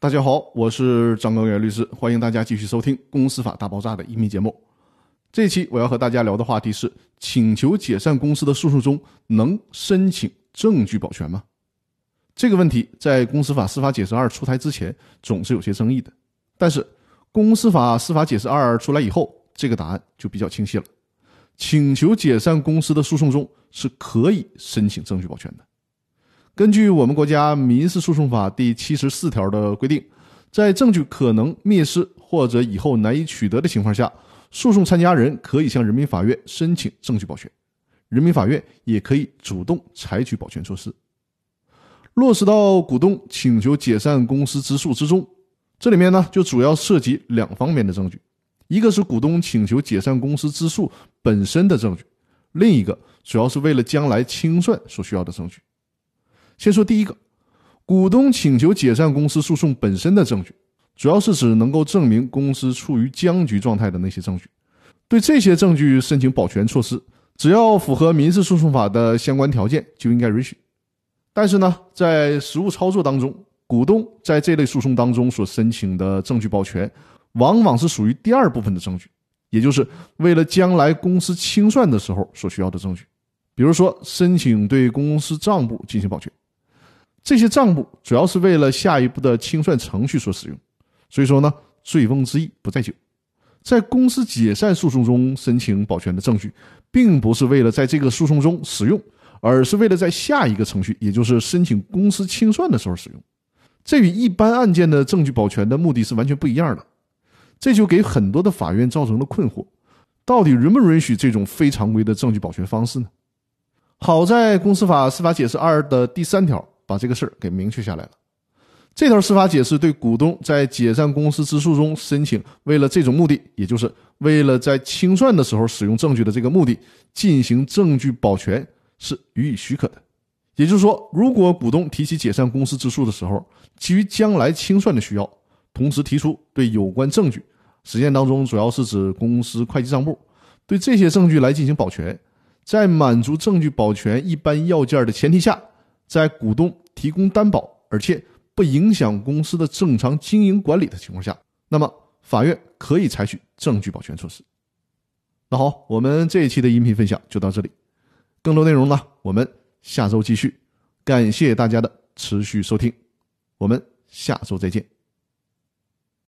大家好，我是张高原律师，欢迎大家继续收听《公司法大爆炸》的音频节目。这期我要和大家聊的话题是：请求解散公司的诉讼中能申请证据保全吗？这个问题在公司法司法解释二出台之前总是有些争议的，但是公司法司法解释二出来以后，这个答案就比较清晰了。请求解散公司的诉讼中是可以申请证据保全的。根据我们国家民事诉讼法第七十四条的规定，在证据可能灭失或者以后难以取得的情况下，诉讼参加人可以向人民法院申请证据保全，人民法院也可以主动采取保全措施。落实到股东请求解散公司之诉之中，这里面呢就主要涉及两方面的证据，一个是股东请求解散公司之诉本身的证据，另一个主要是为了将来清算所需要的证据。先说第一个，股东请求解散公司诉讼本身的证据，主要是指能够证明公司处于僵局状态的那些证据。对这些证据申请保全措施，只要符合民事诉讼法的相关条件，就应该允许。但是呢，在实务操作当中，股东在这类诉讼当中所申请的证据保全，往往是属于第二部分的证据，也就是为了将来公司清算的时候所需要的证据。比如说，申请对公司账簿进行保全。这些账簿主要是为了下一步的清算程序所使用，所以说呢，醉翁之意不在酒，在公司解散诉讼中申请保全的证据，并不是为了在这个诉讼中使用，而是为了在下一个程序，也就是申请公司清算的时候使用。这与一般案件的证据保全的目的是完全不一样的，这就给很多的法院造成了困惑：到底允不允许这种非常规的证据保全方式呢？好在公司法司法解释二的第三条。把这个事儿给明确下来了。这条司法解释对股东在解散公司之诉中申请，为了这种目的，也就是为了在清算的时候使用证据的这个目的，进行证据保全是予以许可的。也就是说，如果股东提起解散公司之诉的时候，基于将来清算的需要，同时提出对有关证据，实践当中主要是指公司会计账簿，对这些证据来进行保全，在满足证据保全一般要件的前提下。在股东提供担保，而且不影响公司的正常经营管理的情况下，那么法院可以采取证据保全措施。那好，我们这一期的音频分享就到这里，更多内容呢，我们下周继续。感谢大家的持续收听，我们下周再见。